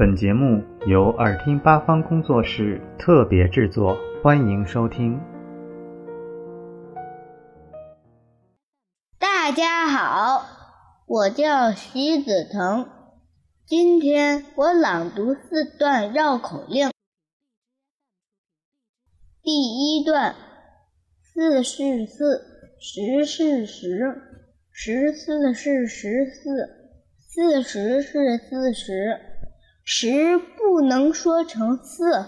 本节目由耳听八方工作室特别制作，欢迎收听。大家好，我叫徐子腾，今天我朗读四段绕口令。第一段：四是四，十是十，十四是十四。四十是四十，十不能说成四，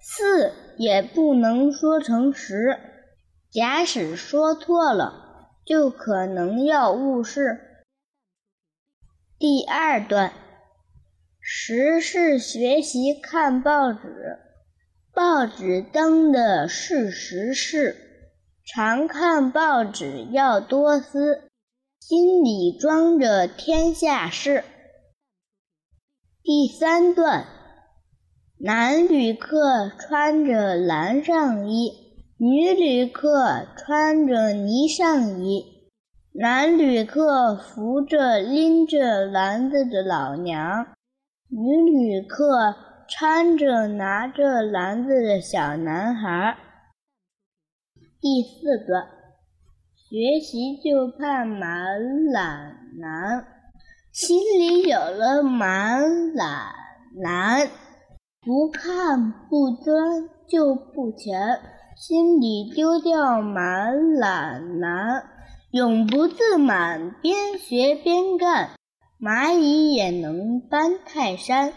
四也不能说成十。假使说错了，就可能要误事。第二段，十是学习看报纸，报纸登的是时事，常看报纸要多思。心里装着天下事。第三段，男旅客穿着蓝上衣，女旅客穿着呢上衣。男旅客扶着拎着篮子的老娘，女旅客搀着拿着篮子的小男孩。第四段。学习就怕满懒难，心里有了满懒难，不看不钻就不前，心里丢掉满懒难，永不自满，边学边干，蚂蚁也能搬泰山。